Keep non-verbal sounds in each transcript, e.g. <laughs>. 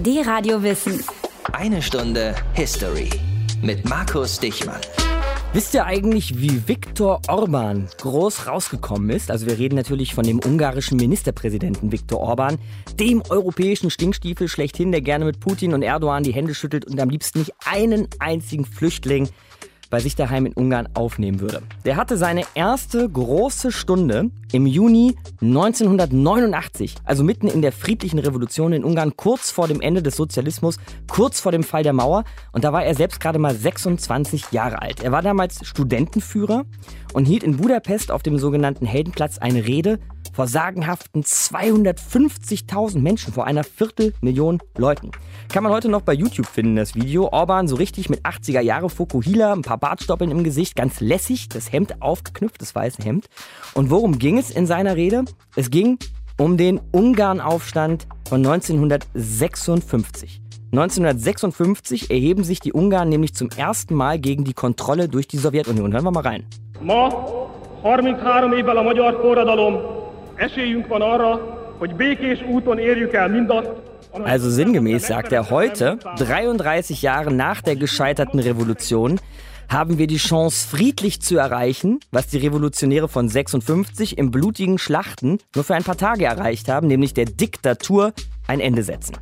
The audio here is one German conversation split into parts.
Die Radio Wissen. Eine Stunde History mit Markus Dichmann. Wisst ihr eigentlich, wie Viktor Orban groß rausgekommen ist? Also wir reden natürlich von dem ungarischen Ministerpräsidenten Viktor Orban, dem europäischen Stinkstiefel schlechthin, der gerne mit Putin und Erdogan die Hände schüttelt und am liebsten nicht einen einzigen Flüchtling bei sich daheim in Ungarn aufnehmen würde. Der hatte seine erste große Stunde im Juni 1989, also mitten in der friedlichen Revolution in Ungarn, kurz vor dem Ende des Sozialismus, kurz vor dem Fall der Mauer. Und da war er selbst gerade mal 26 Jahre alt. Er war damals Studentenführer und hielt in Budapest auf dem sogenannten Heldenplatz eine Rede vor sagenhaften 250.000 Menschen, vor einer Viertelmillion Leuten. Kann man heute noch bei YouTube finden, das Video. Orban so richtig mit 80er Jahre Fokuhila, ein paar Bartstoppeln im Gesicht, ganz lässig, das Hemd aufgeknüpft, das weiße Hemd. Und worum ging es in seiner Rede? Es ging um den Ungarnaufstand von 1956. 1956 erheben sich die Ungarn nämlich zum ersten Mal gegen die Kontrolle durch die Sowjetunion. Hören wir mal rein. Ma, 33 évvel a magyar forradalom, esélyünk van arra, hogy békés úton érjük el mindazt, also sinngemäß sagt er heute, 33 Jahre nach der gescheiterten Revolution, haben wir die Chance, friedlich zu erreichen, was die Revolutionäre von 56 im blutigen Schlachten nur für ein paar Tage erreicht haben, nämlich der Diktatur ein Ende setzen.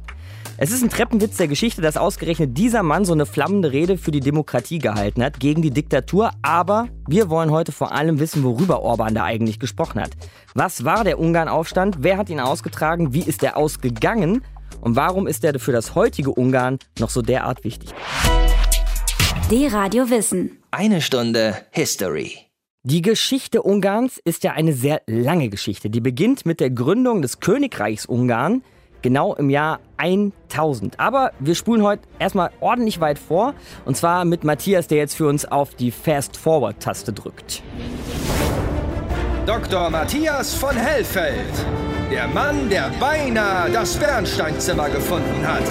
Es ist ein Treppenwitz der Geschichte, dass ausgerechnet dieser Mann so eine flammende Rede für die Demokratie gehalten hat, gegen die Diktatur. Aber wir wollen heute vor allem wissen, worüber Orban da eigentlich gesprochen hat. Was war der Ungarnaufstand? Wer hat ihn ausgetragen? Wie ist er ausgegangen? Und warum ist er für das heutige Ungarn noch so derart wichtig? Die Radio Wissen. Eine Stunde History. Die Geschichte Ungarns ist ja eine sehr lange Geschichte. Die beginnt mit der Gründung des Königreichs Ungarn genau im Jahr 1000. Aber wir spulen heute erstmal ordentlich weit vor. Und zwar mit Matthias, der jetzt für uns auf die Fast-Forward-Taste drückt. Dr. Matthias von Hellfeld. Der Mann, der beinahe das Bernsteinzimmer gefunden hat.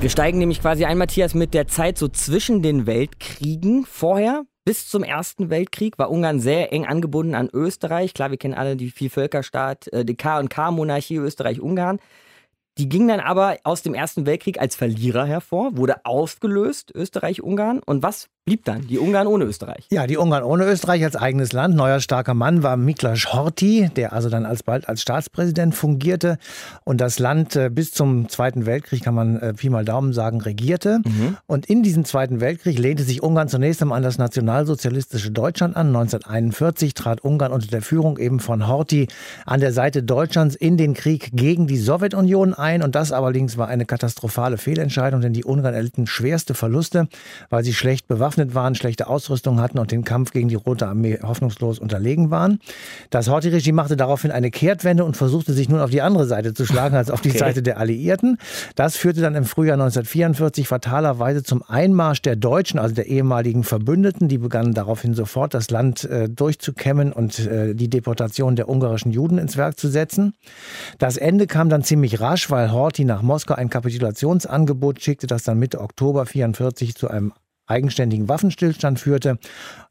Wir steigen nämlich quasi ein, Matthias, mit der Zeit so zwischen den Weltkriegen. Vorher, bis zum Ersten Weltkrieg, war Ungarn sehr eng angebunden an Österreich. Klar, wir kennen alle die Vielvölkerstaat, äh, die K&K-Monarchie Österreich-Ungarn. Die ging dann aber aus dem Ersten Weltkrieg als Verlierer hervor, wurde aufgelöst, Österreich-Ungarn. Und was blieb dann? Die Ungarn ohne Österreich. Ja, die Ungarn ohne Österreich als eigenes Land. Neuer starker Mann war Miklas Horthy, der also dann alsbald als Staatspräsident fungierte und das Land äh, bis zum Zweiten Weltkrieg, kann man äh, Pi mal Daumen sagen, regierte. Mhm. Und in diesem Zweiten Weltkrieg lehnte sich Ungarn zunächst einmal an das nationalsozialistische Deutschland an. 1941 trat Ungarn unter der Führung eben von Horthy an der Seite Deutschlands in den Krieg gegen die Sowjetunion ein. Und das allerdings war eine katastrophale Fehlentscheidung, denn die Ungarn erlitten schwerste Verluste, weil sie schlecht bewaffnet bewaffnet waren, schlechte Ausrüstung hatten und den Kampf gegen die Rote Armee hoffnungslos unterlegen waren. Das Horthy-Regime machte daraufhin eine Kehrtwende und versuchte sich nun auf die andere Seite zu schlagen als auf die okay. Seite der Alliierten. Das führte dann im Frühjahr 1944 fatalerweise zum Einmarsch der Deutschen, also der ehemaligen Verbündeten. Die begannen daraufhin sofort das Land äh, durchzukämmen und äh, die Deportation der ungarischen Juden ins Werk zu setzen. Das Ende kam dann ziemlich rasch, weil Horthy nach Moskau ein Kapitulationsangebot schickte, das dann Mitte Oktober 1944 zu einem eigenständigen Waffenstillstand führte.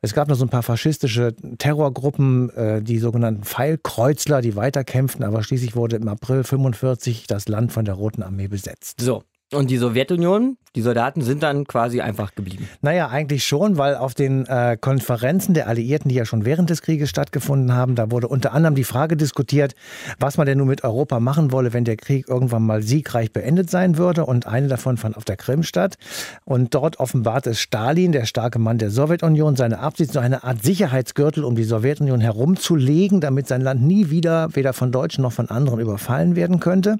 Es gab noch so ein paar faschistische Terrorgruppen, äh, die sogenannten Pfeilkreuzler, die weiterkämpften, aber schließlich wurde im April 1945 das Land von der Roten Armee besetzt. So, und die Sowjetunion, die Soldaten sind dann quasi einfach geblieben. Naja, eigentlich schon, weil auf den äh, Konferenzen der Alliierten, die ja schon während des Krieges stattgefunden haben, da wurde unter anderem die Frage diskutiert, was man denn nun mit Europa machen wolle, wenn der Krieg irgendwann mal siegreich beendet sein würde. Und eine davon fand auf der Krim statt. Und dort offenbarte Stalin, der starke Mann der Sowjetunion, seine Absicht, so eine Art Sicherheitsgürtel um die Sowjetunion herumzulegen, damit sein Land nie wieder weder von Deutschen noch von anderen überfallen werden könnte.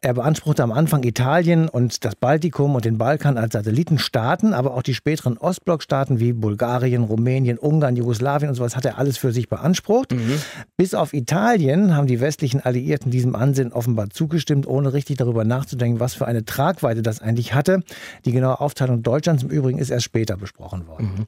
Er beanspruchte am Anfang Italien und das Baltikum und den Balkan als Satellitenstaaten, aber auch die späteren Ostblockstaaten wie Bulgarien, Rumänien, Ungarn, Jugoslawien und sowas hat er alles für sich beansprucht. Mhm. Bis auf Italien haben die westlichen Alliierten diesem Ansinnen offenbar zugestimmt, ohne richtig darüber nachzudenken, was für eine Tragweite das eigentlich hatte. Die genaue Aufteilung Deutschlands im Übrigen ist erst später besprochen worden. Mhm.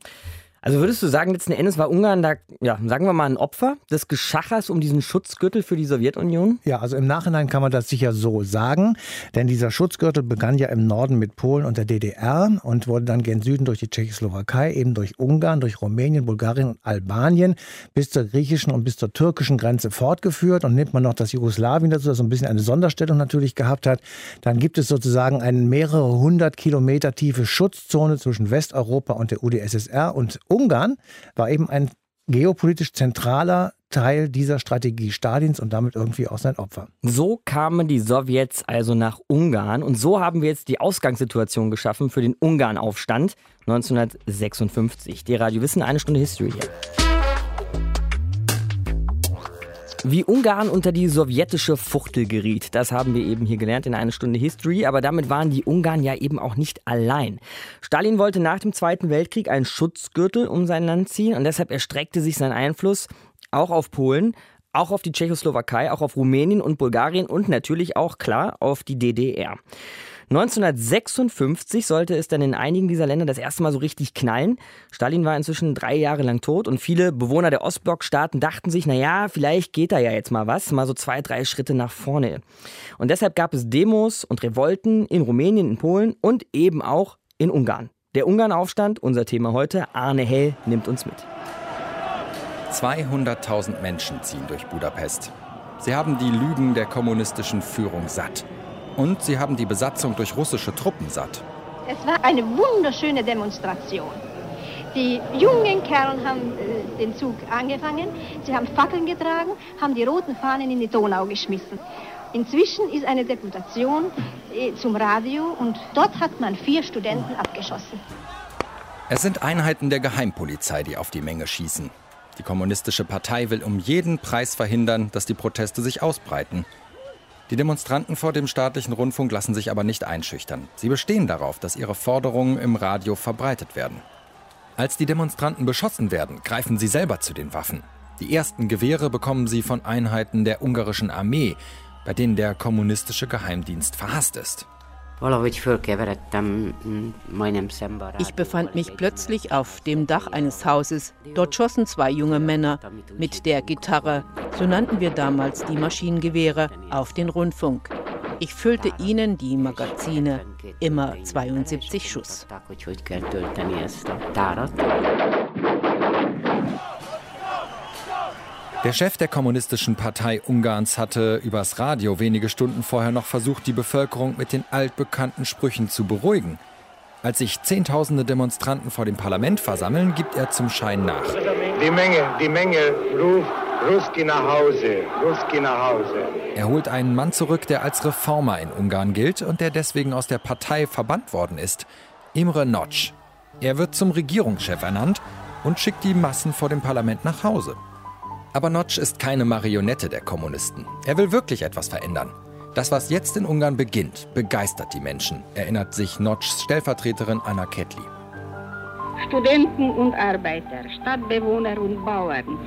Also würdest du sagen, letzten Endes war Ungarn da, ja, sagen wir mal, ein Opfer des Geschachers um diesen Schutzgürtel für die Sowjetunion? Ja, also im Nachhinein kann man das sicher so sagen, denn dieser Schutzgürtel begann ja im Norden mit Polen und der DDR und wurde dann gen Süden durch die Tschechoslowakei, eben durch Ungarn, durch Rumänien, Bulgarien und Albanien bis zur griechischen und bis zur türkischen Grenze fortgeführt. Und nimmt man noch das Jugoslawien dazu, das so ein bisschen eine Sonderstellung natürlich gehabt hat, dann gibt es sozusagen eine mehrere hundert Kilometer tiefe Schutzzone zwischen Westeuropa und der UdSSR und Ungarn war eben ein geopolitisch zentraler Teil dieser Strategie Stalins und damit irgendwie auch sein Opfer. So kamen die Sowjets also nach Ungarn und so haben wir jetzt die Ausgangssituation geschaffen für den Ungarnaufstand 1956. Die Radio Wissen, eine Stunde History hier. Wie Ungarn unter die sowjetische Fuchtel geriet, das haben wir eben hier gelernt in einer Stunde History, aber damit waren die Ungarn ja eben auch nicht allein. Stalin wollte nach dem Zweiten Weltkrieg einen Schutzgürtel um sein Land ziehen und deshalb erstreckte sich sein Einfluss auch auf Polen, auch auf die Tschechoslowakei, auch auf Rumänien und Bulgarien und natürlich auch klar auf die DDR. 1956 sollte es dann in einigen dieser Länder das erste Mal so richtig knallen. Stalin war inzwischen drei Jahre lang tot und viele Bewohner der Ostblockstaaten dachten sich, naja, vielleicht geht da ja jetzt mal was, mal so zwei, drei Schritte nach vorne. Und deshalb gab es Demos und Revolten in Rumänien, in Polen und eben auch in Ungarn. Der Ungarnaufstand, unser Thema heute, Arne Hell nimmt uns mit. 200.000 Menschen ziehen durch Budapest. Sie haben die Lügen der kommunistischen Führung satt. Und sie haben die Besatzung durch russische Truppen satt. Es war eine wunderschöne Demonstration. Die jungen Kerlen haben äh, den Zug angefangen, sie haben Fackeln getragen, haben die roten Fahnen in die Donau geschmissen. Inzwischen ist eine Deputation äh, zum Radio und dort hat man vier Studenten abgeschossen. Es sind Einheiten der Geheimpolizei, die auf die Menge schießen. Die Kommunistische Partei will um jeden Preis verhindern, dass die Proteste sich ausbreiten. Die Demonstranten vor dem staatlichen Rundfunk lassen sich aber nicht einschüchtern. Sie bestehen darauf, dass ihre Forderungen im Radio verbreitet werden. Als die Demonstranten beschossen werden, greifen sie selber zu den Waffen. Die ersten Gewehre bekommen sie von Einheiten der ungarischen Armee, bei denen der kommunistische Geheimdienst verhasst ist. Ich befand mich plötzlich auf dem Dach eines Hauses. Dort schossen zwei junge Männer mit der Gitarre, so nannten wir damals die Maschinengewehre, auf den Rundfunk. Ich füllte ihnen die Magazine, immer 72 Schuss. Der Chef der Kommunistischen Partei Ungarns hatte übers Radio wenige Stunden vorher noch versucht, die Bevölkerung mit den altbekannten Sprüchen zu beruhigen. Als sich Zehntausende Demonstranten vor dem Parlament versammeln, gibt er zum Schein nach. Die Menge, die Menge ruft Ruski nach Hause, Ruski nach Hause. Er holt einen Mann zurück, der als Reformer in Ungarn gilt und der deswegen aus der Partei verbannt worden ist. Imre Notch. Er wird zum Regierungschef ernannt und schickt die Massen vor dem Parlament nach Hause. Aber Notch ist keine Marionette der Kommunisten. Er will wirklich etwas verändern. Das, was jetzt in Ungarn beginnt, begeistert die Menschen, erinnert sich Notchs Stellvertreterin Anna Kettli. Studenten und Arbeiter, Stadtbewohner und Bauern,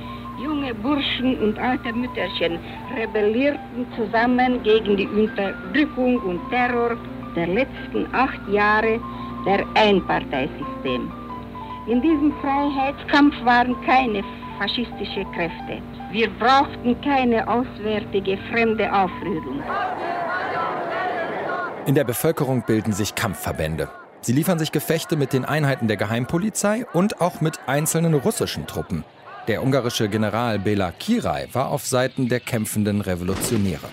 junge Burschen und alte Mütterchen rebellierten zusammen gegen die Unterdrückung und Terror der letzten acht Jahre der Einparteisystem. In diesem Freiheitskampf waren keine faschistische Kräfte. Wir brauchten keine auswärtige fremde Aufrührung. In der Bevölkerung bilden sich Kampfverbände. Sie liefern sich Gefechte mit den Einheiten der Geheimpolizei und auch mit einzelnen russischen Truppen. Der ungarische General Bela Kirai war auf Seiten der kämpfenden Revolutionäre.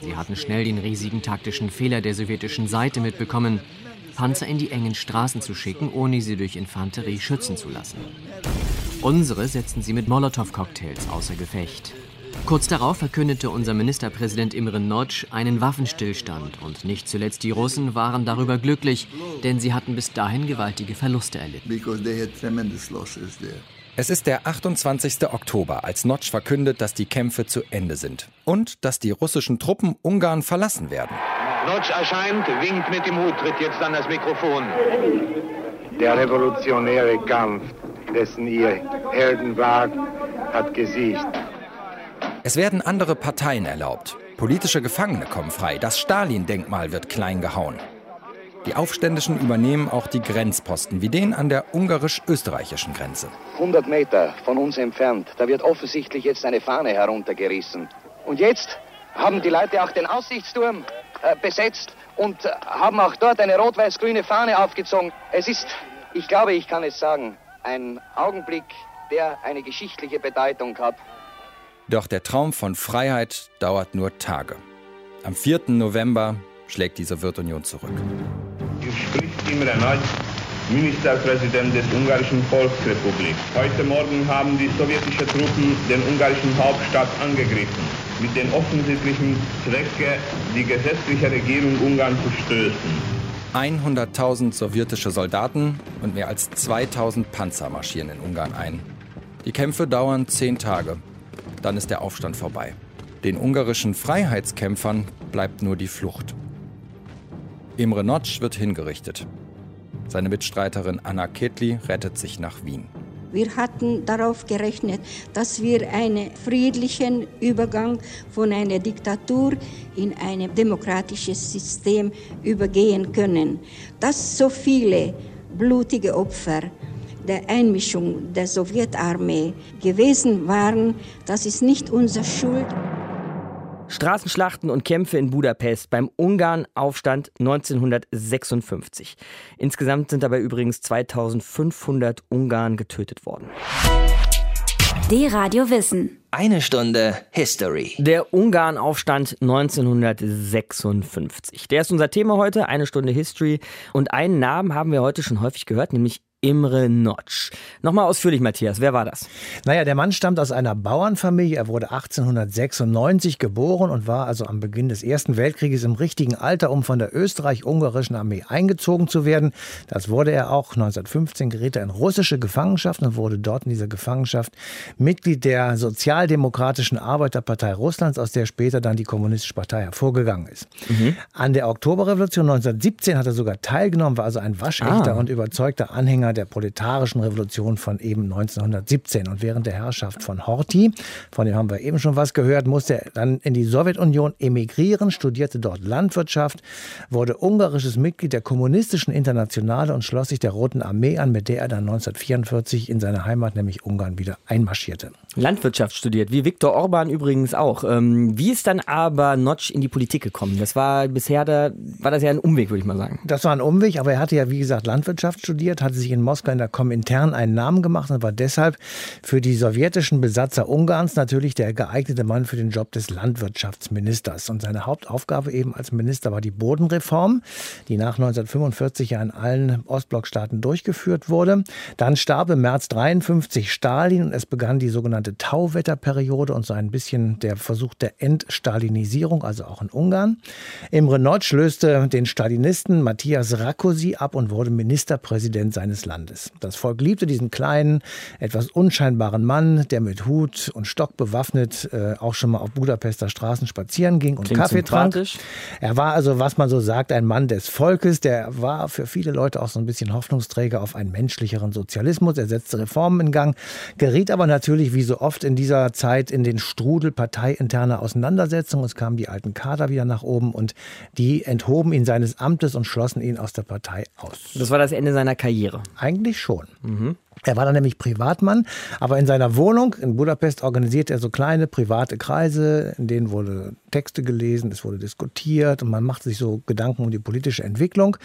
Sie hatten schnell den riesigen taktischen Fehler der sowjetischen Seite mitbekommen, Panzer in die engen Straßen zu schicken, ohne sie durch Infanterie schützen zu lassen. Unsere setzten sie mit Molotow-Cocktails außer Gefecht. Kurz darauf verkündete unser Ministerpräsident Imre Notch einen Waffenstillstand und nicht zuletzt die Russen waren darüber glücklich, denn sie hatten bis dahin gewaltige Verluste erlitten. Es ist der 28. Oktober, als Notch verkündet, dass die Kämpfe zu Ende sind und dass die russischen Truppen Ungarn verlassen werden. Notch erscheint, winkt mit dem Hut, tritt jetzt an das Mikrofon. Der revolutionäre Kampf, dessen ihr Helden wagt, hat gesiegt. Es werden andere Parteien erlaubt. Politische Gefangene kommen frei. Das Stalin-Denkmal wird klein gehauen. Die Aufständischen übernehmen auch die Grenzposten, wie den an der ungarisch-österreichischen Grenze. 100 Meter von uns entfernt, da wird offensichtlich jetzt eine Fahne heruntergerissen. Und jetzt haben die Leute auch den Aussichtsturm besetzt und äh, haben auch dort eine rot-weiß-grüne Fahne aufgezogen. Es ist, ich glaube, ich kann es sagen, ein Augenblick, der eine geschichtliche Bedeutung hat. Doch der Traum von Freiheit dauert nur Tage. Am 4. November schlägt die Sowjetunion zurück. Hier spricht Imre Nagy, Ministerpräsident des Ungarischen Volksrepublik. Heute Morgen haben die sowjetischen Truppen den ungarischen Hauptstadt angegriffen, mit dem offensichtlichen Zwecke, die gesetzliche Regierung Ungarn zu stößen. 100.000 sowjetische Soldaten und mehr als 2000 Panzer marschieren in Ungarn ein. Die Kämpfe dauern zehn Tage. Dann ist der Aufstand vorbei. Den ungarischen Freiheitskämpfern bleibt nur die Flucht. Imre Notsch wird hingerichtet. Seine Mitstreiterin Anna Ketli rettet sich nach Wien. Wir hatten darauf gerechnet, dass wir einen friedlichen Übergang von einer Diktatur in ein demokratisches System übergehen können. Dass so viele blutige Opfer der Einmischung der Sowjetarmee gewesen waren, das ist nicht unsere Schuld. Straßenschlachten und Kämpfe in Budapest beim Ungarn-Aufstand 1956. Insgesamt sind dabei übrigens 2500 Ungarn getötet worden. D-Radio Wissen. Eine Stunde History. Der Ungarn-Aufstand 1956. Der ist unser Thema heute, eine Stunde History. Und einen Namen haben wir heute schon häufig gehört, nämlich Imre Notch. Nochmal ausführlich, Matthias, wer war das? Naja, der Mann stammt aus einer Bauernfamilie. Er wurde 1896 geboren und war also am Beginn des Ersten Weltkrieges im richtigen Alter, um von der österreich-ungarischen Armee eingezogen zu werden. Das wurde er auch. 1915 geriet er in russische Gefangenschaft und wurde dort in dieser Gefangenschaft Mitglied der Sozialdemokratischen Arbeiterpartei Russlands, aus der später dann die Kommunistische Partei hervorgegangen ist. Mhm. An der Oktoberrevolution 1917 hat er sogar teilgenommen, war also ein waschechter ah. und überzeugter Anhänger der proletarischen Revolution von eben 1917. Und während der Herrschaft von Horthy, von dem haben wir eben schon was gehört, musste er dann in die Sowjetunion emigrieren, studierte dort Landwirtschaft, wurde ungarisches Mitglied der Kommunistischen Internationale und schloss sich der Roten Armee an, mit der er dann 1944 in seine Heimat, nämlich Ungarn, wieder einmarschierte. Landwirtschaft studiert, wie Viktor Orban übrigens auch. Ähm, wie ist dann aber Notch in die Politik gekommen? Das war bisher, da, war das ja ein Umweg, würde ich mal sagen. Das war ein Umweg, aber er hatte ja, wie gesagt, Landwirtschaft studiert, hatte sich in Moskau in der Komintern einen Namen gemacht und war deshalb für die sowjetischen Besatzer Ungarns natürlich der geeignete Mann für den Job des Landwirtschaftsministers. Und seine Hauptaufgabe eben als Minister war die Bodenreform, die nach 1945 ja in allen Ostblockstaaten durchgeführt wurde. Dann starb im März 1953 Stalin und es begann die sogenannte Tauwetterperiode und so ein bisschen der Versuch der Entstalinisierung, also auch in Ungarn. Imre Notch löste den Stalinisten Matthias Rakosi ab und wurde Ministerpräsident seines Landes. Das Volk liebte diesen kleinen, etwas unscheinbaren Mann, der mit Hut und Stock bewaffnet äh, auch schon mal auf Budapester Straßen spazieren ging und Klingt Kaffee trank. Er war also, was man so sagt, ein Mann des Volkes. Der war für viele Leute auch so ein bisschen Hoffnungsträger auf einen menschlicheren Sozialismus. Er setzte Reformen in Gang, geriet aber natürlich wie so oft in dieser Zeit in den Strudel parteiinterner Auseinandersetzungen. Es kamen die alten Kader wieder nach oben und die enthoben ihn seines Amtes und schlossen ihn aus der Partei aus. Das war das Ende seiner Karriere. Eigentlich schon. Mhm. Er war dann nämlich Privatmann, aber in seiner Wohnung in Budapest organisierte er so kleine private Kreise, in denen wurde Texte gelesen, es wurde diskutiert und man machte sich so Gedanken um die politische Entwicklung.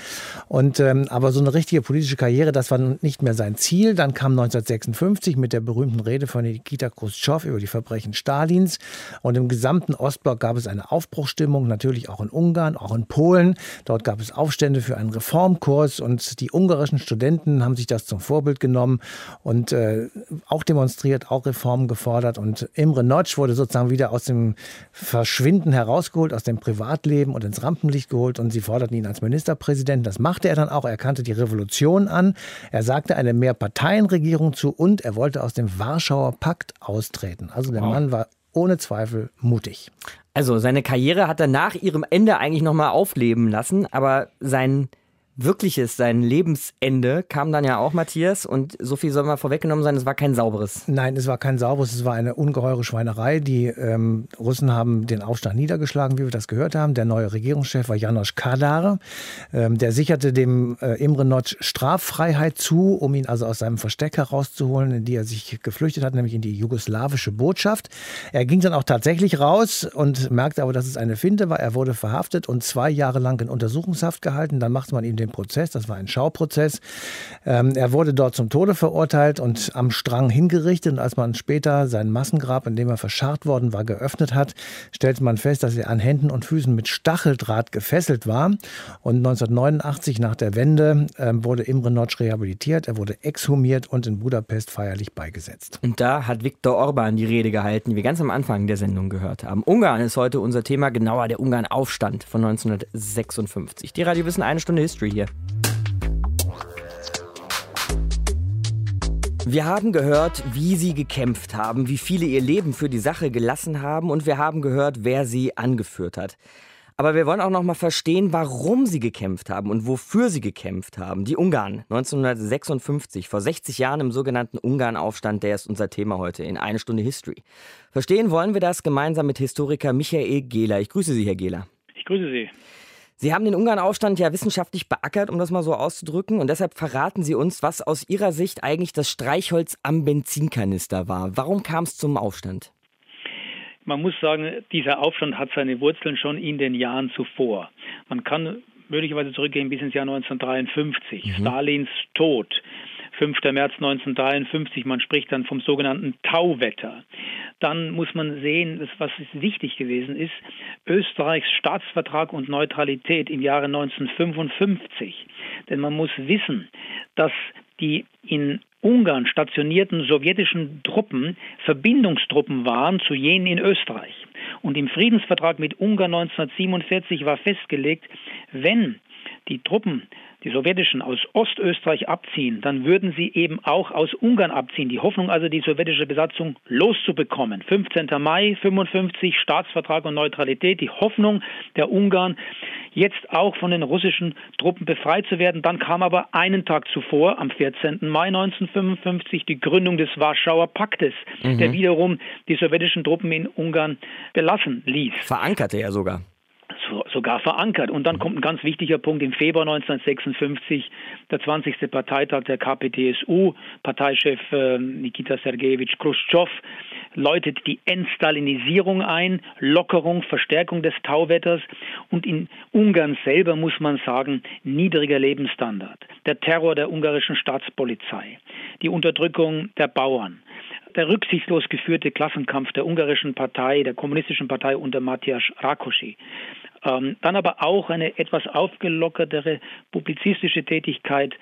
Und ähm, aber so eine richtige politische Karriere, das war nicht mehr sein Ziel. Dann kam 1956 mit der berühmten Rede von Nikita Khrushchev über die Verbrechen Stalins und im gesamten Ostblock gab es eine Aufbruchstimmung, natürlich auch in Ungarn, auch in Polen. Dort gab es Aufstände für einen Reformkurs und die ungarischen Studenten haben sich das zum Vorbild genommen und äh, auch demonstriert, auch Reformen gefordert. Und Imre Notch wurde sozusagen wieder aus dem Verschwinden herausgeholt, aus dem Privatleben und ins Rampenlicht geholt. Und sie forderten ihn als Ministerpräsident. Das machte er dann auch. Er kannte die Revolution an. Er sagte eine Mehrparteienregierung zu und er wollte aus dem Warschauer Pakt austreten. Also der wow. Mann war ohne Zweifel mutig. Also seine Karriere hat er nach ihrem Ende eigentlich nochmal aufleben lassen, aber sein wirkliches, sein Lebensende kam dann ja auch, Matthias. Und so viel soll mal vorweggenommen sein, es war kein sauberes. Nein, es war kein sauberes, es war eine ungeheure Schweinerei. Die ähm, Russen haben den Aufstand niedergeschlagen, wie wir das gehört haben. Der neue Regierungschef war Janosch Kadar. Ähm, der sicherte dem äh, Imre Notch Straffreiheit zu, um ihn also aus seinem Versteck herauszuholen, in die er sich geflüchtet hat, nämlich in die jugoslawische Botschaft. Er ging dann auch tatsächlich raus und merkte aber, dass es eine Finte war. Er wurde verhaftet und zwei Jahre lang in Untersuchungshaft gehalten. Dann machte man ihm den Prozess, das war ein Schauprozess. Ähm, er wurde dort zum Tode verurteilt und am Strang hingerichtet. Und als man später sein Massengrab, in dem er verscharrt worden war, geöffnet hat, stellte man fest, dass er an Händen und Füßen mit Stacheldraht gefesselt war. Und 1989 nach der Wende äh, wurde Imre Notch rehabilitiert. Er wurde exhumiert und in Budapest feierlich beigesetzt. Und da hat Viktor Orban die Rede gehalten, die wir ganz am Anfang der Sendung gehört haben. Ungarn ist heute unser Thema, genauer der Ungarn-Aufstand von 1956. Die Radio Wissen eine Stunde History hier. Wir haben gehört, wie sie gekämpft haben, wie viele ihr Leben für die Sache gelassen haben und wir haben gehört, wer sie angeführt hat. Aber wir wollen auch noch mal verstehen, warum sie gekämpft haben und wofür sie gekämpft haben. Die Ungarn 1956, vor 60 Jahren im sogenannten Ungarn-Aufstand, der ist unser Thema heute in eine Stunde History. Verstehen wollen wir das gemeinsam mit Historiker Michael Gehler. Ich grüße Sie, Herr Gehler. Ich grüße Sie. Sie haben den Ungarn-Aufstand ja wissenschaftlich beackert, um das mal so auszudrücken. Und deshalb verraten Sie uns, was aus Ihrer Sicht eigentlich das Streichholz am Benzinkanister war. Warum kam es zum Aufstand? Man muss sagen, dieser Aufstand hat seine Wurzeln schon in den Jahren zuvor. Man kann möglicherweise zurückgehen bis ins Jahr 1953. Mhm. Stalins Tod 5. März 1953. Man spricht dann vom sogenannten Tauwetter. Dann muss man sehen, was wichtig gewesen ist, Österreichs Staatsvertrag und Neutralität im Jahre 1955. Denn man muss wissen, dass die in Ungarn stationierten sowjetischen Truppen Verbindungstruppen waren zu jenen in Österreich. Und im Friedensvertrag mit Ungarn 1947 war festgelegt, wenn die Truppen die sowjetischen aus Ostösterreich abziehen, dann würden sie eben auch aus Ungarn abziehen. Die Hoffnung also, die sowjetische Besatzung loszubekommen. 15. Mai 55, Staatsvertrag und Neutralität. Die Hoffnung der Ungarn, jetzt auch von den russischen Truppen befreit zu werden. Dann kam aber einen Tag zuvor, am 14. Mai 1955, die Gründung des Warschauer Paktes, mhm. der wiederum die sowjetischen Truppen in Ungarn belassen ließ. Verankerte er sogar sogar verankert. Und dann kommt ein ganz wichtiger Punkt im Februar 1956, der 20. Parteitag der KPDSU. Parteichef äh, Nikita Sergejewitsch Khrushchev läutet die Entstalinisierung ein, Lockerung, Verstärkung des Tauwetters und in Ungarn selber muss man sagen, niedriger Lebensstandard, der Terror der ungarischen Staatspolizei, die Unterdrückung der Bauern, der rücksichtslos geführte Klassenkampf der ungarischen Partei, der kommunistischen Partei unter Matthias Rákosi. Ähm, dann aber auch eine etwas aufgelockertere publizistische Tätigkeit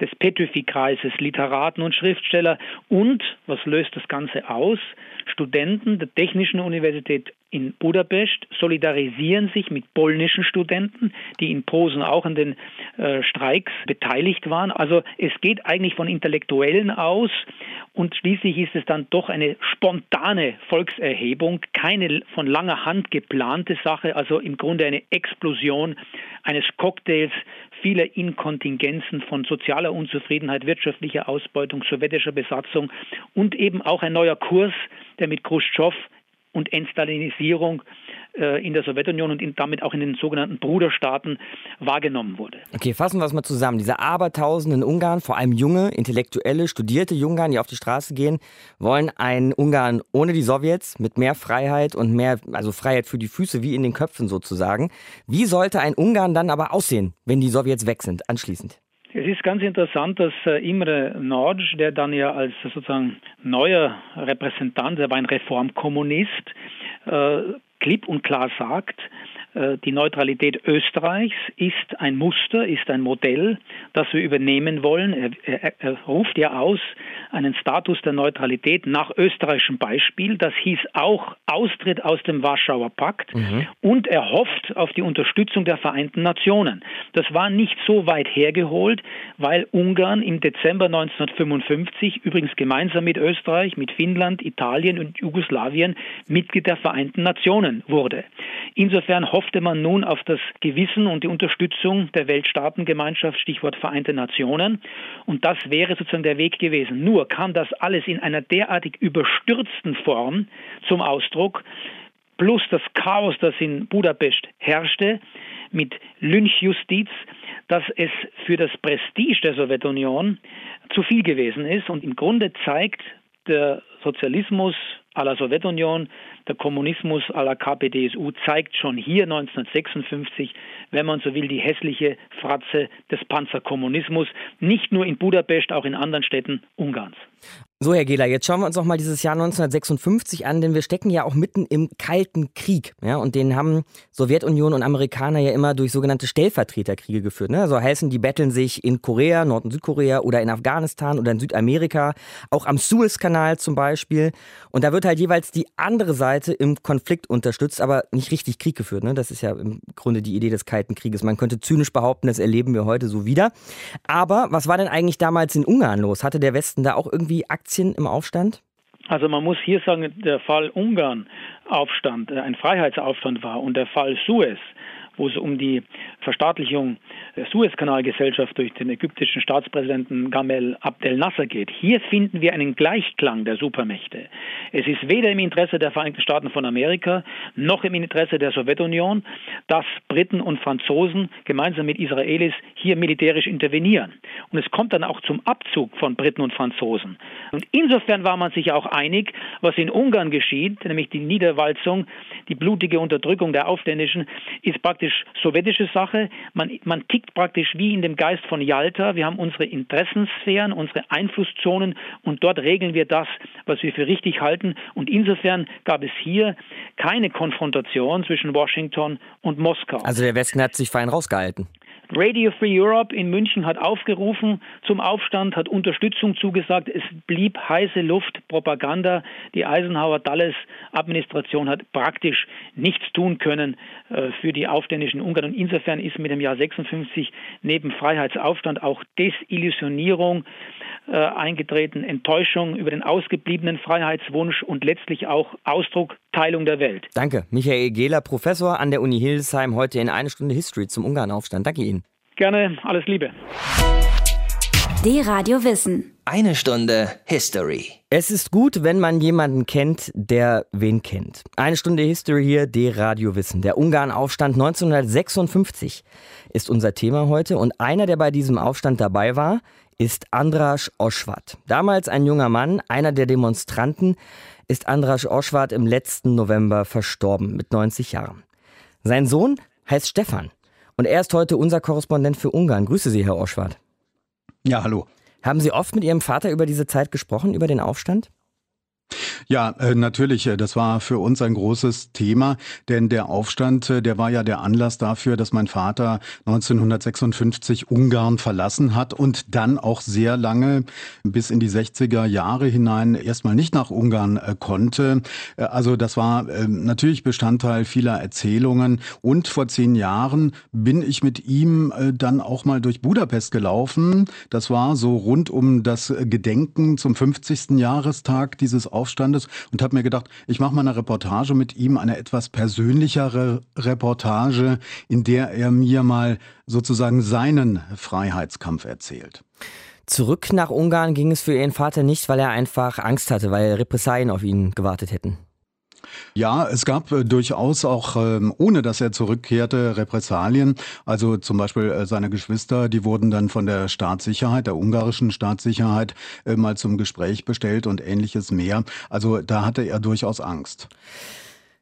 des Petőfi-Kreises, Literaten und Schriftsteller. Und, was löst das Ganze aus, Studenten der Technischen Universität in Budapest solidarisieren sich mit polnischen Studenten, die in Posen auch an den äh, Streiks beteiligt waren. Also es geht eigentlich von Intellektuellen aus und schließlich ist es dann doch eine spontane Volkserhebung, keine von langer Hand geplante Sache, also im Grunde eine Explosion eines Cocktails vieler Inkontingenzen von sozialer Unzufriedenheit, wirtschaftlicher Ausbeutung, sowjetischer Besatzung und eben auch ein neuer Kurs, der mit Khrushchev und Entstalinisierung äh, in der Sowjetunion und in, damit auch in den sogenannten Bruderstaaten wahrgenommen wurde. Okay, fassen wir es mal zusammen. Diese Abertausenden Ungarn, vor allem junge, intellektuelle, studierte Ungarn, die auf die Straße gehen, wollen ein Ungarn ohne die Sowjets, mit mehr Freiheit und mehr, also Freiheit für die Füße, wie in den Köpfen sozusagen. Wie sollte ein Ungarn dann aber aussehen, wenn die Sowjets weg sind, anschließend? Es ist ganz interessant, dass äh, Imre Nordsch, der dann ja als sozusagen neuer Repräsentant, er war ein Reformkommunist, äh, klipp und klar sagt, die Neutralität Österreichs ist ein Muster, ist ein Modell, das wir übernehmen wollen. Er, er, er, ruft ja aus einen Status der Neutralität nach österreichischem Beispiel. Das hieß auch Austritt aus dem Warschauer Pakt mhm. und er hofft auf die Unterstützung der Vereinten Nationen. Das war nicht so weit hergeholt, weil Ungarn im Dezember 1955 übrigens gemeinsam mit Österreich, mit Finnland, Italien und Jugoslawien Mitglied der Vereinten Nationen wurde. Insofern hofft hoffte man nun auf das Gewissen und die Unterstützung der Weltstaatengemeinschaft, Stichwort Vereinte Nationen. Und das wäre sozusagen der Weg gewesen. Nur kam das alles in einer derartig überstürzten Form zum Ausdruck, plus das Chaos, das in Budapest herrschte, mit Lynchjustiz, dass es für das Prestige der Sowjetunion zu viel gewesen ist und im Grunde zeigt der Sozialismus à la Sowjetunion, der Kommunismus à la KPDSU zeigt schon hier 1956, wenn man so will, die hässliche Fratze des Panzerkommunismus, nicht nur in Budapest, auch in anderen Städten Ungarns. So, Herr Gehler, jetzt schauen wir uns noch mal dieses Jahr 1956 an, denn wir stecken ja auch mitten im Kalten Krieg. Ja, und den haben Sowjetunion und Amerikaner ja immer durch sogenannte Stellvertreterkriege geführt. Ne? So heißen, die betteln sich in Korea, Nord- und Südkorea oder in Afghanistan oder in Südamerika, auch am Suezkanal zum Beispiel. Und da wird halt jeweils die andere Seite im Konflikt unterstützt, aber nicht richtig Krieg geführt. Ne? Das ist ja im Grunde die Idee des Kalten Krieges. Man könnte zynisch behaupten, das erleben wir heute so wieder. Aber was war denn eigentlich damals in Ungarn los? Hatte der Westen da auch irgendwie Aktien im Aufstand? Also man muss hier sagen, der Fall Ungarn Aufstand, äh, ein Freiheitsaufstand war und der Fall Suez, wo es um die Verstaatlichung der Suezkanalgesellschaft durch den ägyptischen Staatspräsidenten Gamel Abdel Nasser geht. Hier finden wir einen Gleichklang der Supermächte. Es ist weder im Interesse der Vereinigten Staaten von Amerika noch im Interesse der Sowjetunion, dass Briten und Franzosen gemeinsam mit Israelis hier militärisch intervenieren. Und es kommt dann auch zum Abzug von Briten und Franzosen. Und insofern war man sich auch einig, was in Ungarn geschieht, nämlich die Niederwalzung, die blutige Unterdrückung der Aufständischen, ist praktisch sowjetische Sache. Man, man tickt praktisch wie in dem Geist von Yalta. Wir haben unsere Interessensphären, unsere Einflusszonen und dort regeln wir das, was wir für richtig halten. Und insofern gab es hier keine Konfrontation zwischen Washington und Moskau. Also der Westen hat sich fein rausgehalten. Radio Free Europe in München hat aufgerufen zum Aufstand, hat Unterstützung zugesagt. Es blieb heiße Luft, Propaganda. Die Eisenhower-Dulles-Administration hat praktisch nichts tun können äh, für die aufständischen Ungarn. Und insofern ist mit dem Jahr 56 neben Freiheitsaufstand auch Desillusionierung äh, eingetreten, Enttäuschung über den ausgebliebenen Freiheitswunsch und letztlich auch Ausdruck Teilung der Welt. Danke. Michael Gehler, Professor an der Uni Hildesheim, heute in eine Stunde History zum Ungarnaufstand. Danke Ihnen. Gerne, alles Liebe. Die Radio Wissen. Eine Stunde History. Es ist gut, wenn man jemanden kennt, der wen kennt. Eine Stunde History hier, die Radio Wissen. Der Ungarnaufstand 1956 ist unser Thema heute und einer, der bei diesem Aufstand dabei war, ist Andras Oschwart. Damals ein junger Mann, einer der Demonstranten, ist Andras Oschwart im letzten November verstorben mit 90 Jahren. Sein Sohn heißt Stefan und er ist heute unser Korrespondent für Ungarn. Grüße Sie, Herr Oschwart. Ja, hallo. Haben Sie oft mit Ihrem Vater über diese Zeit gesprochen, über den Aufstand? Ja, äh, natürlich. Äh, das war für uns ein großes Thema, denn der Aufstand, äh, der war ja der Anlass dafür, dass mein Vater 1956 Ungarn verlassen hat und dann auch sehr lange bis in die 60er Jahre hinein erstmal nicht nach Ungarn konnte. Also das war natürlich Bestandteil vieler Erzählungen. Und vor zehn Jahren bin ich mit ihm dann auch mal durch Budapest gelaufen. Das war so rund um das Gedenken zum 50. Jahrestag dieses Aufstandes und habe mir gedacht, ich mache mal eine Reportage mit ihm, eine etwas persönlichere Reportage, in der er mir mal sozusagen seinen Freiheitskampf erzählt. Zurück nach Ungarn ging es für Ihren Vater nicht, weil er einfach Angst hatte, weil Repressalien auf ihn gewartet hätten. Ja, es gab äh, durchaus auch, ähm, ohne dass er zurückkehrte, Repressalien. Also zum Beispiel äh, seine Geschwister, die wurden dann von der Staatssicherheit, der ungarischen Staatssicherheit, äh, mal zum Gespräch bestellt und ähnliches mehr. Also da hatte er durchaus Angst.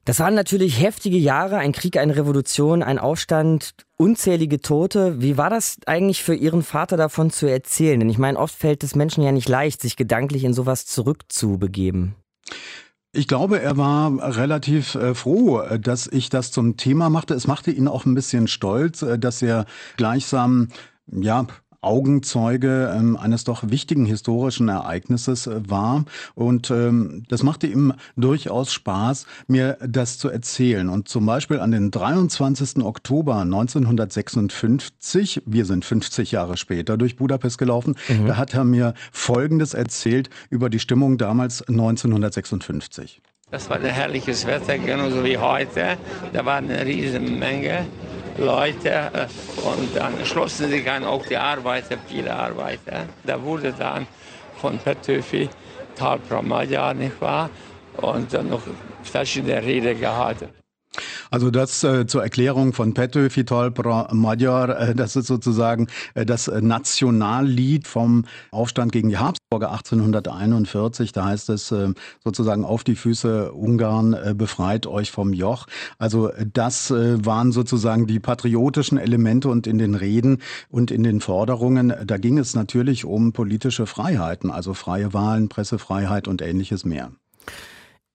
Das waren natürlich heftige Jahre, ein Krieg, eine Revolution, ein Aufstand, unzählige Tote. Wie war das eigentlich für Ihren Vater davon zu erzählen? Denn ich meine, oft fällt es Menschen ja nicht leicht, sich gedanklich in sowas zurückzubegeben. Ich glaube, er war relativ äh, froh, äh, dass ich das zum Thema machte. Es machte ihn auch ein bisschen stolz, äh, dass er gleichsam ja, Augenzeuge ähm, eines doch wichtigen historischen Ereignisses äh, war. Und ähm, das machte ihm durchaus Spaß, mir das zu erzählen. Und zum Beispiel an den 23. Oktober 1956, wir sind 50 Jahre später durch Budapest gelaufen, mhm. da hat er mir Folgendes erzählt über die Stimmung damals 1956. Das war ein herrliches Wetter, genauso wie heute. Da war eine riesige Menge Leute äh, und dann schlossen sich an auch die Arbeiter, viele Arbeiter. Da wurde dann von Petöfi Talpra Magyar, nicht wahr? Und dann noch verschiedene Rede gehalten. Also das äh, zur Erklärung von Pető Fitolpra Magyar, äh, das ist sozusagen äh, das Nationallied vom Aufstand gegen die Habsburger 1841. Da heißt es äh, sozusagen auf die Füße Ungarn, äh, befreit euch vom Joch. Also das äh, waren sozusagen die patriotischen Elemente und in den Reden und in den Forderungen, da ging es natürlich um politische Freiheiten, also freie Wahlen, Pressefreiheit und ähnliches mehr.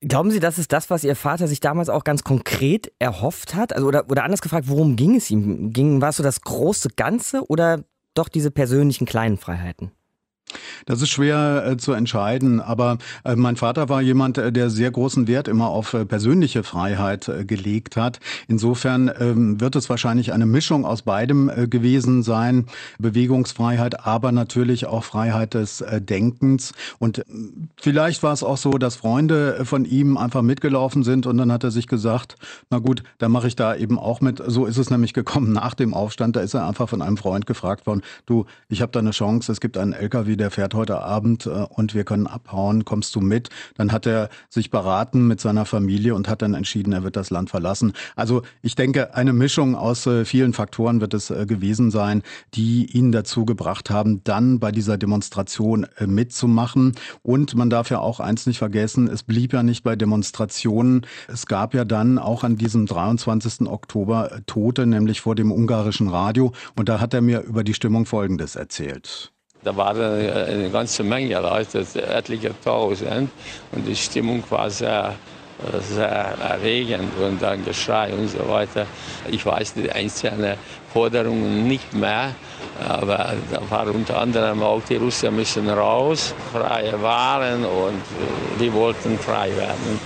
Glauben Sie, das ist das, was Ihr Vater sich damals auch ganz konkret erhofft hat? Also, oder, oder anders gefragt, worum ging es ihm? Ging, war es so das große Ganze oder doch diese persönlichen kleinen Freiheiten? Das ist schwer äh, zu entscheiden, aber äh, mein Vater war jemand, äh, der sehr großen Wert immer auf äh, persönliche Freiheit äh, gelegt hat. Insofern ähm, wird es wahrscheinlich eine Mischung aus beidem äh, gewesen sein. Bewegungsfreiheit, aber natürlich auch Freiheit des Denkens. Und vielleicht war es auch so, dass Freunde von ihm einfach mitgelaufen sind und dann hat er sich gesagt, na gut, dann mache ich da eben auch mit. So ist es nämlich gekommen nach dem Aufstand. Da ist er einfach von einem Freund gefragt worden, du, ich habe da eine Chance, es gibt einen LKW, der fährt heute Abend äh, und wir können abhauen, kommst du mit? Dann hat er sich beraten mit seiner Familie und hat dann entschieden, er wird das Land verlassen. Also ich denke, eine Mischung aus äh, vielen Faktoren wird es äh, gewesen sein, die ihn dazu gebracht haben, dann bei dieser Demonstration mitzumachen. Und man darf ja auch eins nicht vergessen, es blieb ja nicht bei Demonstrationen. Es gab ja dann auch an diesem 23. Oktober Tote, nämlich vor dem ungarischen Radio. Und da hat er mir über die Stimmung Folgendes erzählt. Da waren eine ganze Menge Leute, etliche Tausend. Und die Stimmung war sehr, sehr erregend und dann Geschrei und so weiter. Ich weiß die einzelnen Forderungen nicht mehr, aber da war unter anderem auch, die Russen müssen raus, freie Wahlen und die wollten frei werden.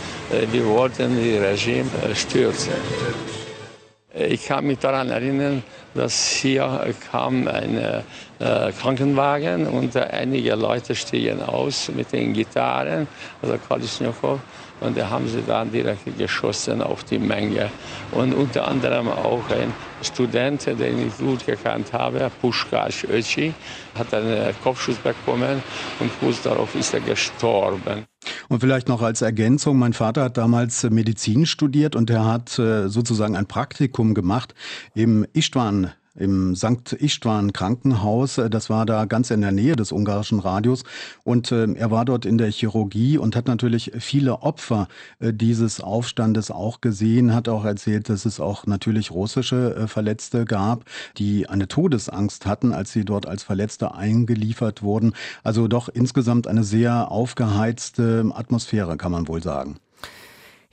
Die wollten das Regime stürzen. Ich kann mich daran erinnern, dass hier kam ein äh, Krankenwagen und äh, einige Leute stehen aus mit den Gitarren, also Kalisnjokow, und da haben sie dann direkt geschossen auf die Menge. Und unter anderem auch ein Student, den ich gut gekannt habe, Pushkash Öci, hat einen Kopfschuss bekommen und kurz darauf ist er gestorben. Und vielleicht noch als Ergänzung, mein Vater hat damals Medizin studiert und er hat äh, sozusagen ein Praktikum gemacht im Istvan im St. Istvan Krankenhaus. Das war da ganz in der Nähe des ungarischen Radios. Und äh, er war dort in der Chirurgie und hat natürlich viele Opfer äh, dieses Aufstandes auch gesehen, hat auch erzählt, dass es auch natürlich russische äh, Verletzte gab, die eine Todesangst hatten, als sie dort als Verletzte eingeliefert wurden. Also doch insgesamt eine sehr aufgeheizte Atmosphäre, kann man wohl sagen.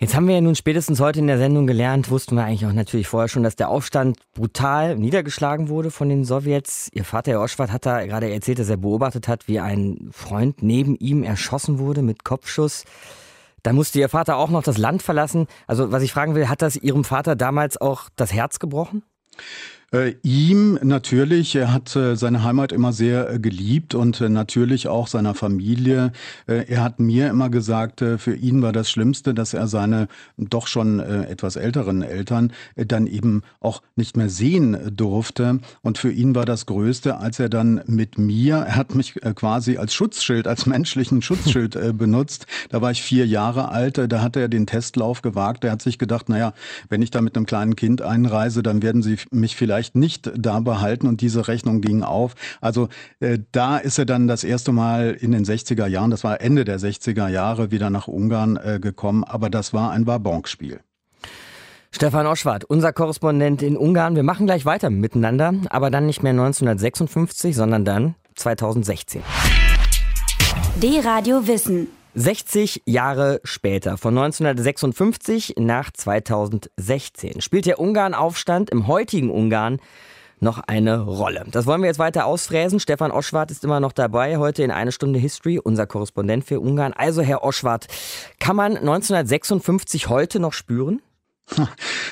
Jetzt haben wir ja nun spätestens heute in der Sendung gelernt, wussten wir eigentlich auch natürlich vorher schon, dass der Aufstand brutal niedergeschlagen wurde von den Sowjets. Ihr Vater, Herr Oschwart, hat da gerade erzählt, dass er beobachtet hat, wie ein Freund neben ihm erschossen wurde mit Kopfschuss. Dann musste Ihr Vater auch noch das Land verlassen. Also was ich fragen will, hat das Ihrem Vater damals auch das Herz gebrochen? Äh, ihm natürlich, er hat äh, seine Heimat immer sehr äh, geliebt und äh, natürlich auch seiner Familie. Äh, er hat mir immer gesagt, äh, für ihn war das Schlimmste, dass er seine doch schon etwas älteren Eltern dann eben auch nicht mehr sehen durfte. Und für ihn war das Größte, als er dann mit mir, er hat mich quasi als Schutzschild, als menschlichen Schutzschild benutzt. Da war ich vier Jahre alt, da hat er den Testlauf gewagt. Er hat sich gedacht, naja, wenn ich da mit einem kleinen Kind einreise, dann werden sie mich vielleicht vielleicht nicht da behalten und diese Rechnung ging auf. Also äh, da ist er dann das erste Mal in den 60er Jahren, das war Ende der 60er Jahre, wieder nach Ungarn äh, gekommen, aber das war ein Wabonk-Spiel. Stefan Oschwart, unser Korrespondent in Ungarn. Wir machen gleich weiter miteinander, aber dann nicht mehr 1956, sondern dann 2016. D-Radio Wissen. 60 Jahre später, von 1956 nach 2016, spielt der Ungarn-Aufstand im heutigen Ungarn noch eine Rolle. Das wollen wir jetzt weiter ausfräsen. Stefan Oschwart ist immer noch dabei, heute in eine Stunde History, unser Korrespondent für Ungarn. Also, Herr Oschwart, kann man 1956 heute noch spüren? <laughs>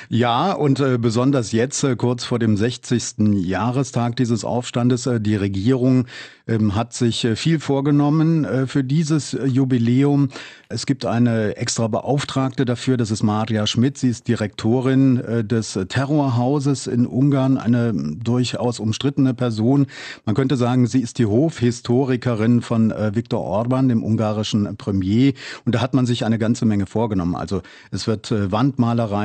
Ja, und äh, besonders jetzt, äh, kurz vor dem 60. Jahrestag dieses Aufstandes, äh, die Regierung ähm, hat sich äh, viel vorgenommen äh, für dieses äh, Jubiläum. Es gibt eine extra Beauftragte dafür, das ist Maria Schmidt. Sie ist Direktorin des Terrorhauses in Ungarn, eine durchaus umstrittene Person. Man könnte sagen, sie ist die Hofhistorikerin von Viktor Orban, dem ungarischen Premier. Und da hat man sich eine ganze Menge vorgenommen. Also es wird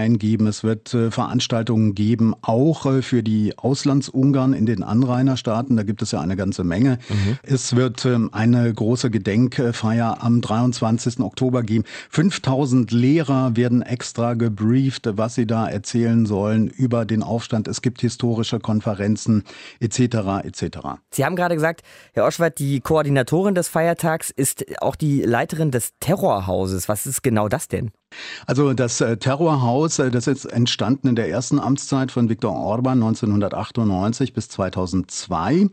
Wandmalereien geben, es wird Veranstaltungen geben, auch für die Auslandsungarn in den Anrainerstaaten. Da gibt es ja eine ganze Menge. Mhm. Es wird ähm, eine große Gedenkfeier am 23. Oktober geben. 5000 Lehrer werden extra gebrieft, was sie da erzählen sollen über den Aufstand. Es gibt historische Konferenzen etc. etc. Sie haben gerade gesagt, Herr Oschwart, die Koordinatorin des Feiertags ist auch die Leiterin des Terrorhauses. Was ist genau das denn? Also das äh, Terrorhaus, äh, das ist entstanden in der ersten Amtszeit von Viktor Orban 1998 bis 2002.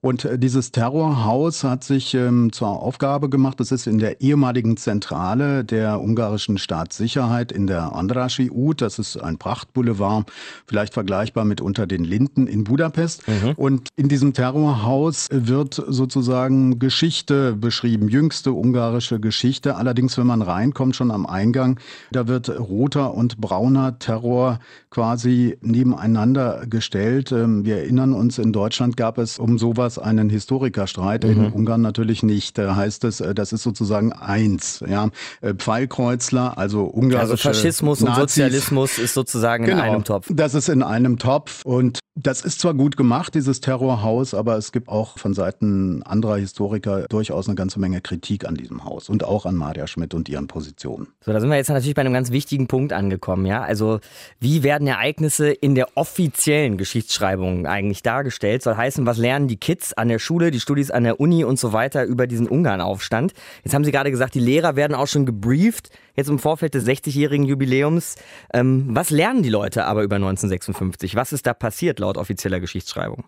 Und äh, dieses Terrorhaus hat sich ähm, zur Aufgabe gemacht, das ist in der ehemaligen Zentrale der ungarischen Staatssicherheit in der Andrassy Ut. Das ist ein Prachtboulevard, vielleicht vergleichbar mit unter den Linden in Budapest. Mhm. Und in diesem Terrorhaus wird sozusagen Geschichte beschrieben, jüngste ungarische Geschichte. Allerdings, wenn man reinkommt, schon am Eingang, da wird roter und brauner Terror quasi nebeneinander gestellt. Ähm, wir erinnern uns, in Deutschland gab es um sowas einen Historikerstreit, mhm. in Ungarn natürlich nicht. Da heißt es, äh, das ist sozusagen eins. Ja. Äh, Pfeilkreuzler, also ungarische Also Faschismus Nazis. und Sozialismus ist sozusagen genau, in einem Topf. Das ist in einem Topf und das ist zwar gut gemacht, dieses Terrorhaus, aber es gibt auch von Seiten anderer Historiker durchaus eine ganze Menge Kritik an diesem Haus und auch an Maria Schmidt und ihren Positionen. So, da sind wir jetzt natürlich bei einem ganz wichtigen Punkt angekommen, ja. Also, wie werden Ereignisse in der offiziellen Geschichtsschreibung eigentlich dargestellt? Soll heißen, was lernen die Kids an der Schule, die Studis an der Uni und so weiter über diesen Ungarnaufstand? Jetzt haben Sie gerade gesagt, die Lehrer werden auch schon gebrieft, jetzt im Vorfeld des 60-jährigen Jubiläums. Ähm, was lernen die Leute aber über 1956? Was ist da passiert laut offizieller Geschichtsschreibung?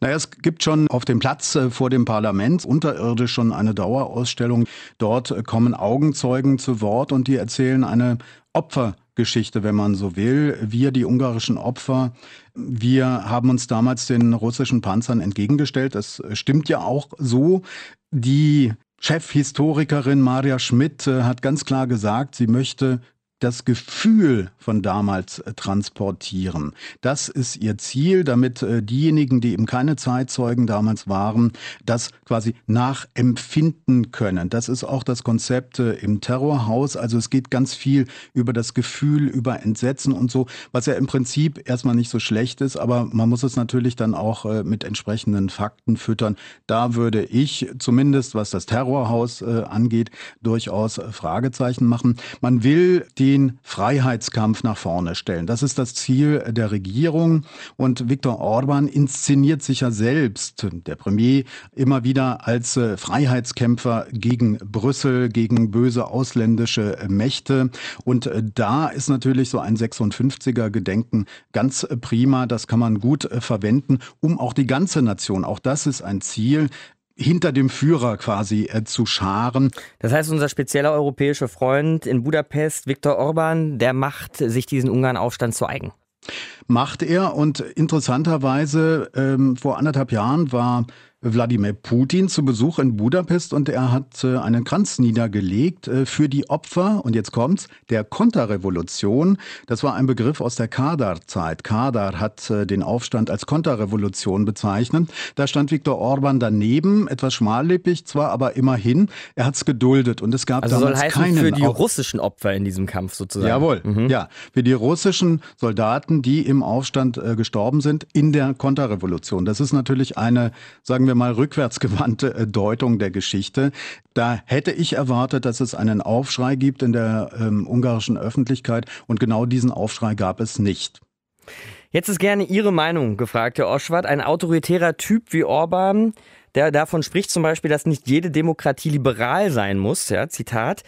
Naja, es gibt schon auf dem Platz äh, vor dem Parlament unterirdisch schon eine Dauerausstellung. Dort kommen Augenzeugen zu Wort und die erzählen eine Opfergeschichte, wenn man so will. Wir, die ungarischen Opfer, wir haben uns damals den russischen Panzern entgegengestellt. Das stimmt ja auch so. Die Chefhistorikerin Maria Schmidt äh, hat ganz klar gesagt, sie möchte das Gefühl von damals äh, transportieren. Das ist ihr Ziel, damit äh, diejenigen, die eben keine Zeitzeugen damals waren, das quasi nachempfinden können. Das ist auch das Konzept äh, im Terrorhaus. Also es geht ganz viel über das Gefühl, über Entsetzen und so, was ja im Prinzip erstmal nicht so schlecht ist, aber man muss es natürlich dann auch mit entsprechenden Fakten füttern. Da würde ich zumindest, was das Terrorhaus angeht, durchaus Fragezeichen machen. Man will die den Freiheitskampf nach vorne stellen. Das ist das Ziel der Regierung. Und Viktor Orban inszeniert sich ja selbst, der Premier, immer wieder als äh, Freiheitskämpfer gegen Brüssel, gegen böse ausländische Mächte. Und äh, da ist natürlich so ein 56er Gedenken ganz prima. Das kann man gut äh, verwenden, um auch die ganze Nation, auch das ist ein Ziel, hinter dem Führer quasi äh, zu scharen. Das heißt, unser spezieller europäischer Freund in Budapest, Viktor Orban, der macht sich diesen Ungarn-Aufstand zu eigen. Macht er und interessanterweise ähm, vor anderthalb Jahren war Wladimir Putin zu Besuch in Budapest und er hat äh, einen Kranz niedergelegt äh, für die Opfer, und jetzt kommt's, der Konterrevolution. Das war ein Begriff aus der Kadar-Zeit. Kadar hat äh, den Aufstand als Konterrevolution bezeichnet. Da stand Viktor Orban daneben, etwas schmallippig zwar, aber immerhin. Er hat's geduldet und es gab also damals soll heißen keinen für die russischen Opfer in diesem Kampf sozusagen. Jawohl, Mhm. ja, für die russischen Soldaten, die im Aufstand gestorben sind in der Konterrevolution. Das ist natürlich eine, sagen wir mal, rückwärtsgewandte äh, Deutung der Geschichte. Da hätte ich erwartet, dass es einen Aufschrei gibt in der ähm, ungarischen Öffentlichkeit und genau diesen Aufschrei gab es nicht. Jetzt ist gerne Ihre Meinung gefragt, Herr Oschwart. Ein autoritärer Typ wie Orban, der davon spricht zum Beispiel, dass nicht jede Demokratie liberal sein muss, ja, Zitat,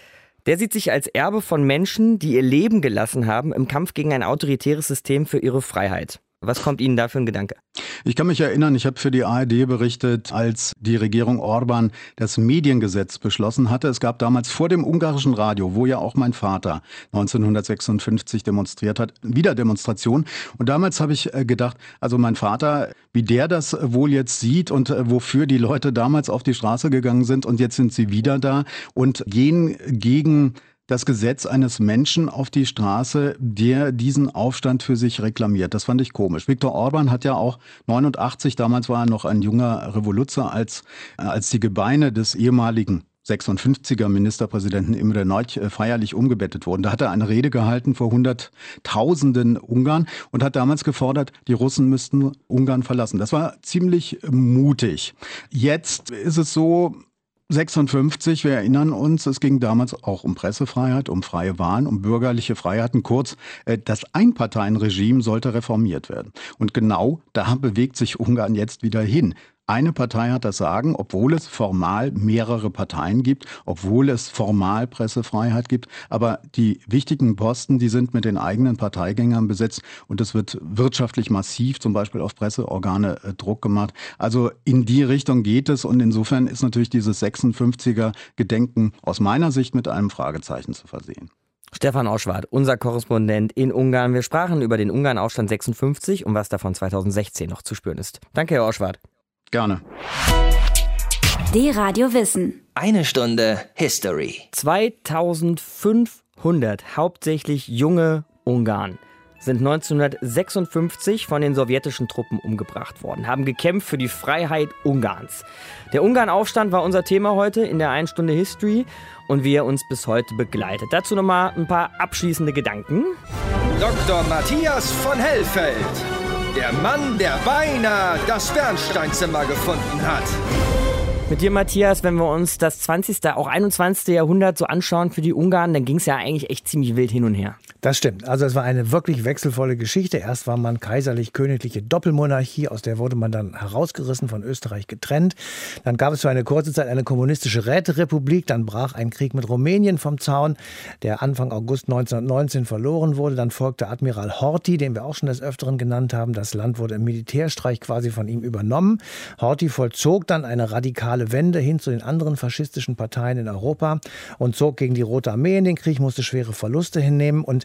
der sieht sich als Erbe von Menschen, die ihr Leben gelassen haben im Kampf gegen ein autoritäres System für ihre Freiheit. Was kommt Ihnen da für ein Gedanke? Ich kann mich erinnern, ich habe für die ARD berichtet, als die Regierung Orban das Mediengesetz beschlossen hatte. Es gab damals vor dem ungarischen Radio, wo ja auch mein Vater 1956 demonstriert hat, wieder Demonstration. Und damals habe ich äh, gedacht, also mein Vater, wie der das wohl jetzt sieht und äh, wofür die Leute damals auf die Straße gegangen sind und jetzt sind sie wieder da und gehen gegen das Gesetz eines Menschen auf die Straße, der diesen Aufstand für sich reklamiert. Das fand ich komisch. Viktor Orban hat ja auch 89, damals war er noch ein junger Revoluzer, als, als die Gebeine des ehemaligen 56er Ministerpräsidenten Imre Nagy äh, feierlich umgebettet wurden. Da hat er eine Rede gehalten vor Hunderttausenden Ungarn und hat damals gefordert, die Russen müssten Ungarn verlassen. Das war ziemlich mutig. Jetzt ist es so, 56, wir erinnern uns, es ging damals auch um Pressefreiheit, um freie Wahlen, um bürgerliche Freiheiten. Kurz, äh, das Einparteienregime sollte reformiert werden. Und genau da bewegt sich Ungarn jetzt wieder hin. Eine Partei hat das Sagen, obwohl es formal mehrere Parteien gibt, obwohl es formal Pressefreiheit gibt. Aber die wichtigen Posten, die sind mit den eigenen Parteigängern besetzt und es wird wirtschaftlich massiv zum Beispiel auf Presseorgane äh, Druck gemacht. Also in die Richtung geht es und insofern ist natürlich dieses 56er Gedenken aus meiner Sicht mit einem Fragezeichen zu versehen. Stefan Oschwart, unser Korrespondent in Ungarn. Wir sprachen über den Ungarn-Aufstand 56 und was davon 2016 noch zu spüren ist. Danke, Herr Oschwart. Gerne. D-Radio Wissen. Eine Stunde History. 2500 hauptsächlich junge Ungarn sind 1956 von den sowjetischen Truppen umgebracht worden, haben gekämpft für die Freiheit Ungarns. Der Ungarn-Aufstand war unser Thema heute in der 1 Stunde History und wie er uns bis heute begleitet. Dazu nochmal ein paar abschließende Gedanken. Dr. Matthias von Hellfeld. Der Mann, der beinahe das Bernsteinzimmer gefunden hat. Mit dir, Matthias, wenn wir uns das 20., auch 21. Jahrhundert so anschauen für die Ungarn, dann ging es ja eigentlich echt ziemlich wild hin und her. Das stimmt. Also es war eine wirklich wechselvolle Geschichte. Erst war man kaiserlich-königliche Doppelmonarchie, aus der wurde man dann herausgerissen, von Österreich getrennt. Dann gab es für eine kurze Zeit eine kommunistische Räterepublik. Dann brach ein Krieg mit Rumänien vom Zaun, der Anfang August 1919 verloren wurde. Dann folgte Admiral Horthy, den wir auch schon des Öfteren genannt haben. Das Land wurde im Militärstreich quasi von ihm übernommen. Horthy vollzog dann eine radikale Wende hin zu den anderen faschistischen Parteien in Europa und zog gegen die Rote Armee in den Krieg, musste schwere Verluste hinnehmen und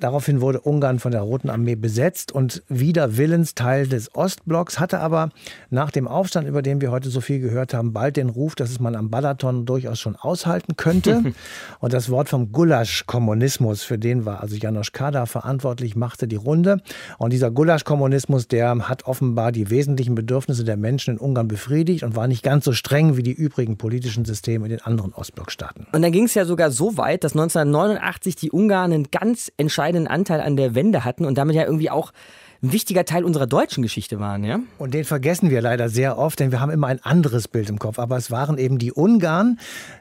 Daraufhin wurde Ungarn von der Roten Armee besetzt und wieder Willens Teil des Ostblocks, hatte aber nach dem Aufstand, über den wir heute so viel gehört haben, bald den Ruf, dass es man am Balaton durchaus schon aushalten könnte. <laughs> und das Wort vom Gulasch-Kommunismus, für den war also Janosch Kada verantwortlich, machte die Runde. Und dieser Gulasch-Kommunismus, der hat offenbar die wesentlichen Bedürfnisse der Menschen in Ungarn befriedigt und war nicht ganz so streng wie die übrigen politischen Systeme in den anderen Ostblockstaaten. Und dann ging es ja sogar so weit, dass 1989 die Ungarn einen ganz entscheidenden entscheidenden Anteil an der Wende hatten und damit ja irgendwie auch ein wichtiger Teil unserer deutschen Geschichte waren, ja? Und den vergessen wir leider sehr oft, denn wir haben immer ein anderes Bild im Kopf. Aber es waren eben die Ungarn,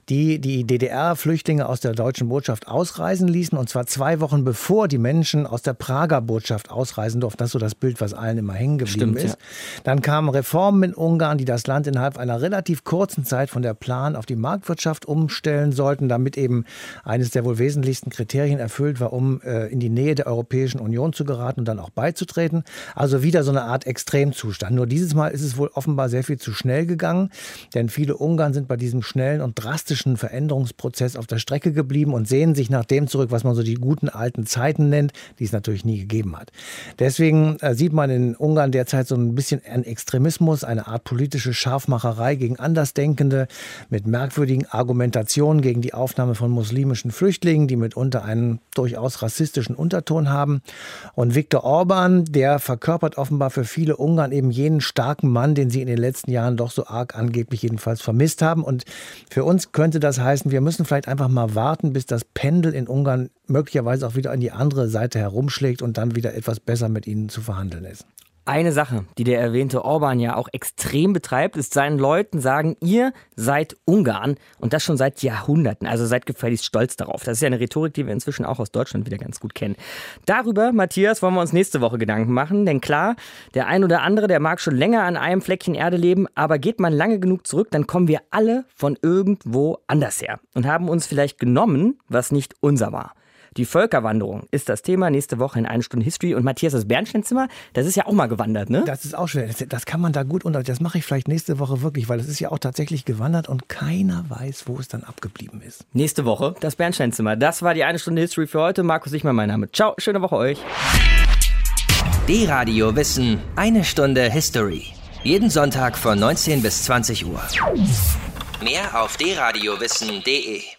die die DDR-Flüchtlinge aus der deutschen Botschaft ausreisen ließen. Und zwar zwei Wochen bevor die Menschen aus der Prager Botschaft ausreisen durften. Das ist so das Bild, was allen immer hängen geblieben Stimmt, ist. Ja. Dann kamen Reformen in Ungarn, die das Land innerhalb einer relativ kurzen Zeit von der Plan auf die Marktwirtschaft umstellen sollten, damit eben eines der wohl wesentlichsten Kriterien erfüllt war, um äh, in die Nähe der Europäischen Union zu geraten und dann auch beizutreten auftreten. Also wieder so eine Art Extremzustand. Nur dieses Mal ist es wohl offenbar sehr viel zu schnell gegangen, denn viele Ungarn sind bei diesem schnellen und drastischen Veränderungsprozess auf der Strecke geblieben und sehen sich nach dem zurück, was man so die guten alten Zeiten nennt, die es natürlich nie gegeben hat. Deswegen äh, sieht man in Ungarn derzeit so ein bisschen einen Extremismus, eine Art politische Scharfmacherei gegen Andersdenkende mit merkwürdigen Argumentationen gegen die Aufnahme von muslimischen Flüchtlingen, die mitunter einen durchaus rassistischen Unterton haben. Und Viktor Orban, der verkörpert offenbar für viele Ungarn eben jenen starken Mann, den sie in den letzten Jahren doch so arg angeblich jedenfalls vermisst haben. Und für uns könnte das heißen, wir müssen vielleicht einfach mal warten, bis das Pendel in Ungarn möglicherweise auch wieder an die andere Seite herumschlägt und dann wieder etwas besser mit ihnen zu verhandeln ist. Eine Sache, die der erwähnte Orban ja auch extrem betreibt, ist seinen Leuten sagen, ihr seid Ungarn und das schon seit Jahrhunderten. Also seid gefälligst stolz darauf. Das ist ja eine Rhetorik, die wir inzwischen auch aus Deutschland wieder ganz gut kennen. Darüber, Matthias, wollen wir uns nächste Woche Gedanken machen, denn klar, der ein oder andere, der mag schon länger an einem Fleckchen Erde leben, aber geht man lange genug zurück, dann kommen wir alle von irgendwo anders her und haben uns vielleicht genommen, was nicht unser war. Die Völkerwanderung ist das Thema nächste Woche in eine Stunde History. Und Matthias, das Bernsteinzimmer, das ist ja auch mal gewandert, ne? Das ist auch schwer. Das, das kann man da gut unter. Das mache ich vielleicht nächste Woche wirklich, weil es ist ja auch tatsächlich gewandert und keiner weiß, wo es dann abgeblieben ist. Nächste Woche das Bernsteinzimmer. Das war die eine Stunde History für heute. Markus Sichmann, mein Name. Ciao, schöne Woche euch. D-Radio Wissen, eine Stunde History. Jeden Sonntag von 19 bis 20 Uhr. Mehr auf dradiowissen.de